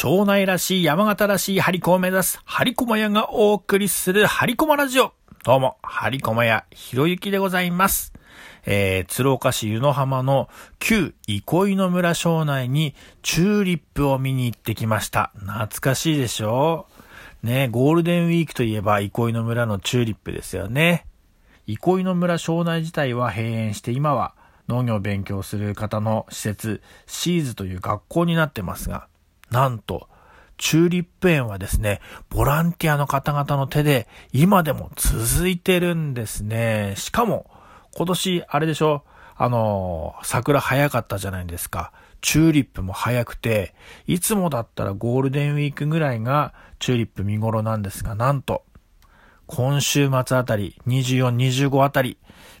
庄内らしい山形らしい張り子を目指す張り駒屋がお送りする張り駒ラジオ。どうも、張り駒屋ひろゆきでございます。えー、鶴岡市湯の浜の旧憩いの村庄内にチューリップを見に行ってきました。懐かしいでしょ？ね、ゴールデンウィークといえば憩いの村のチューリップですよね。憩いの村庄内自体は閉園して今は農業を勉強する方の施設、シーズという学校になってますが、なんと、チューリップ園はですね、ボランティアの方々の手で今でも続いてるんですね。しかも、今年、あれでしょ？あの、桜早かったじゃないですか。チューリップも早くて、いつもだったらゴールデンウィークぐらいがチューリップ見頃なんですが、なんと、今週末あたり、24、25あたり、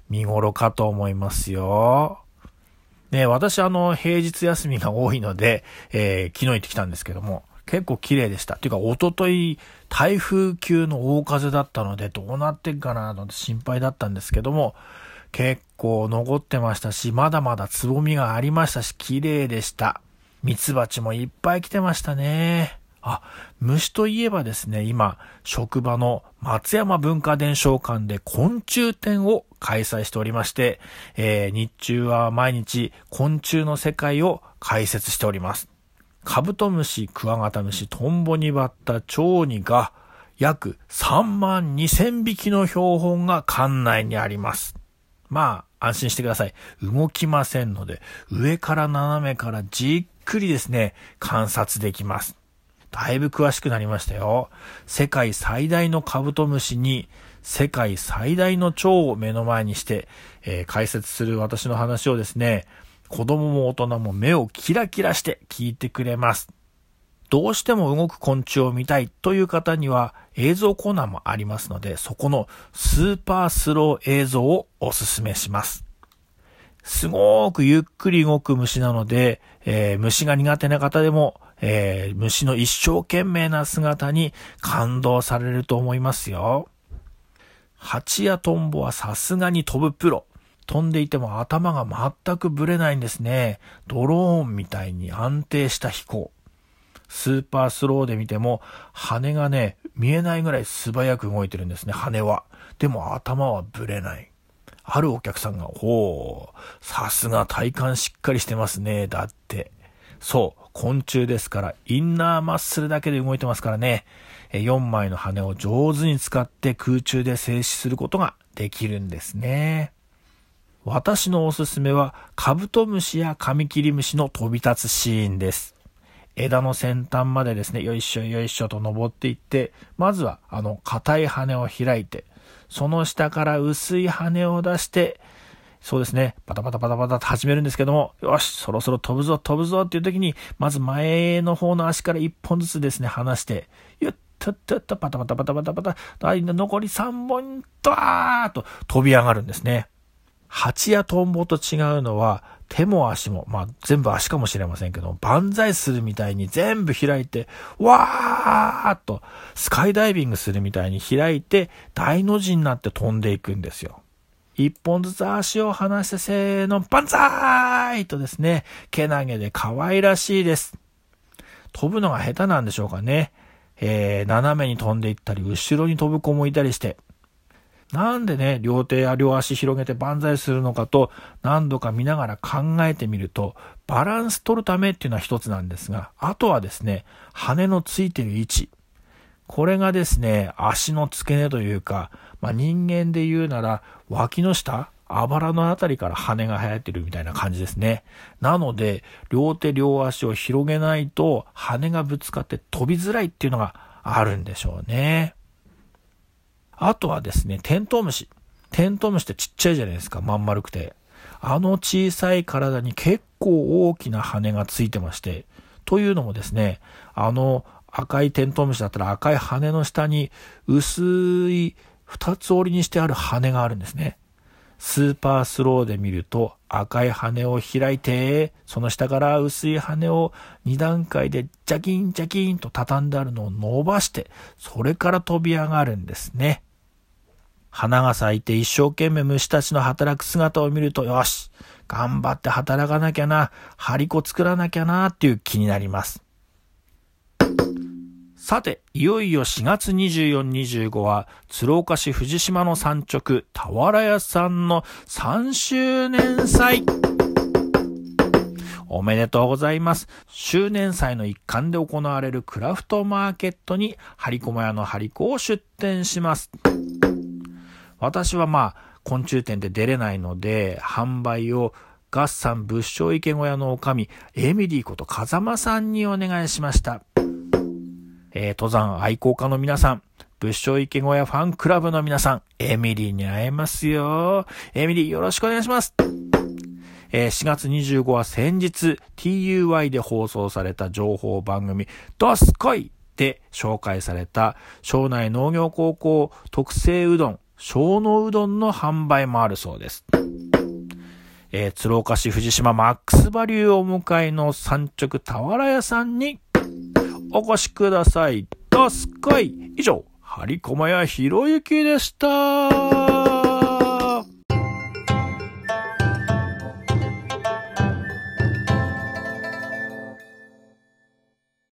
見頃かと思いますよ。ね、私あの、平日休みが多いので、えー、昨日行ってきたんですけども、結構綺麗でした。っていうか、おととい、台風級の大風だったので、どうなってんかなと心配だったんですけども、結構残ってましたし、まだまだつぼみがありましたし、綺麗でした。ミツバチもいっぱい来てましたね。あ、虫といえばですね、今、職場の松山文化伝承館で昆虫展を開催しておりまして、えー、日中は毎日昆虫の世界を解説しております。カブトムシ、クワガタムシ、トンボにバッタ、チョウニが約3万2千匹の標本が館内にあります。まあ、安心してください。動きませんので、上から斜めからじっくりですね、観察できます。だいぶ詳しくなりましたよ。世界最大のカブトムシに世界最大の蝶を目の前にして、えー、解説する私の話をですね、子供も大人も目をキラキラして聞いてくれます。どうしても動く昆虫を見たいという方には映像コーナーもありますので、そこのスーパースロー映像をおすすめします。すごーくゆっくり動く虫なので、えー、虫が苦手な方でもえー、虫の一生懸命な姿に感動されると思いますよ。蜂やトンボはさすがに飛ぶプロ。飛んでいても頭が全くぶれないんですね。ドローンみたいに安定した飛行。スーパースローで見ても羽がね、見えないぐらい素早く動いてるんですね、羽は。でも頭はぶれない。あるお客さんが、ほう、さすが体幹しっかりしてますね、だって。そう、昆虫ですから、インナーマッスルだけで動いてますからね、4枚の羽を上手に使って空中で静止することができるんですね。私のおすすめは、カブトムシやカミキリムシの飛び立つシーンです。枝の先端までですね、よいしょよいしょと登っていって、まずはあの硬い羽を開いて、その下から薄い羽を出して、そうですね、パタパタパタパタと始めるんですけども、よし、そろそろ飛ぶぞ、飛ぶぞっていう時に、まず前の方の足から一本ずつですね、離して、ゆっとっとっと、パタパタパタパタパタ、残り3本、ドーッと飛び上がるんですね。蜂やトンボと違うのは、手も足も、まあ全部足かもしれませんけど、万歳するみたいに全部開いて、わーっと、スカイダイビングするみたいに開いて、大の字になって飛んでいくんですよ。一本ずつ足を離してせーの、バンザーイとですね、けなげで可愛らしいです。飛ぶのが下手なんでしょうかね。えー、斜めに飛んでいったり、後ろに飛ぶ子もいたりして。なんでね、両手や両足広げて万歳するのかと何度か見ながら考えてみると、バランス取るためっていうのは一つなんですが、あとはですね、羽のついてる位置。これがですね、足の付け根というか、まあ、人間で言うなら、脇の下、あばらのあたりから羽が生えてるみたいな感じですね。なので、両手両足を広げないと羽がぶつかって飛びづらいっていうのがあるんでしょうね。あとはですね、テントウムシ。テントウムシってちっちゃいじゃないですか、まん丸くて。あの小さい体に結構大きな羽がついてまして、というのもですね、あの赤いテントウムシだったら赤い羽の下に薄い二つ折りにしてある羽があるんですね。スーパースローで見ると赤い羽を開いて、その下から薄い羽を2段階でジャキンジャキンと畳んであるのを伸ばして、それから飛び上がるんですね。花が咲いて一生懸命虫たちの働く姿を見ると、よし、頑張って働かなきゃな、張り子作らなきゃなっていう気になります。さて、いよいよ4月24、25は、鶴岡市藤島の山直、俵屋さんの3周年祭。おめでとうございます。周年祭の一環で行われるクラフトマーケットに、ハリコマ屋のハリコを出店します。私はまあ、昆虫店で出れないので、販売を合算仏性池小屋のおかみ、エミリーこと風間さんにお願いしました。えー、登山愛好家の皆さん、仏性池小屋ファンクラブの皆さん、エミリーに会えますよ。エミリーよろしくお願いします。えー、4月25日は先日 TUY で放送された情報番組、ドスコイで紹介された庄内農業高校特製うどん、小野うどんの販売もあるそうです。えー、鶴岡市藤島マックスバリューをお迎えの三直俵屋さんにお越しください。どすこい以上、張駒屋博之でした。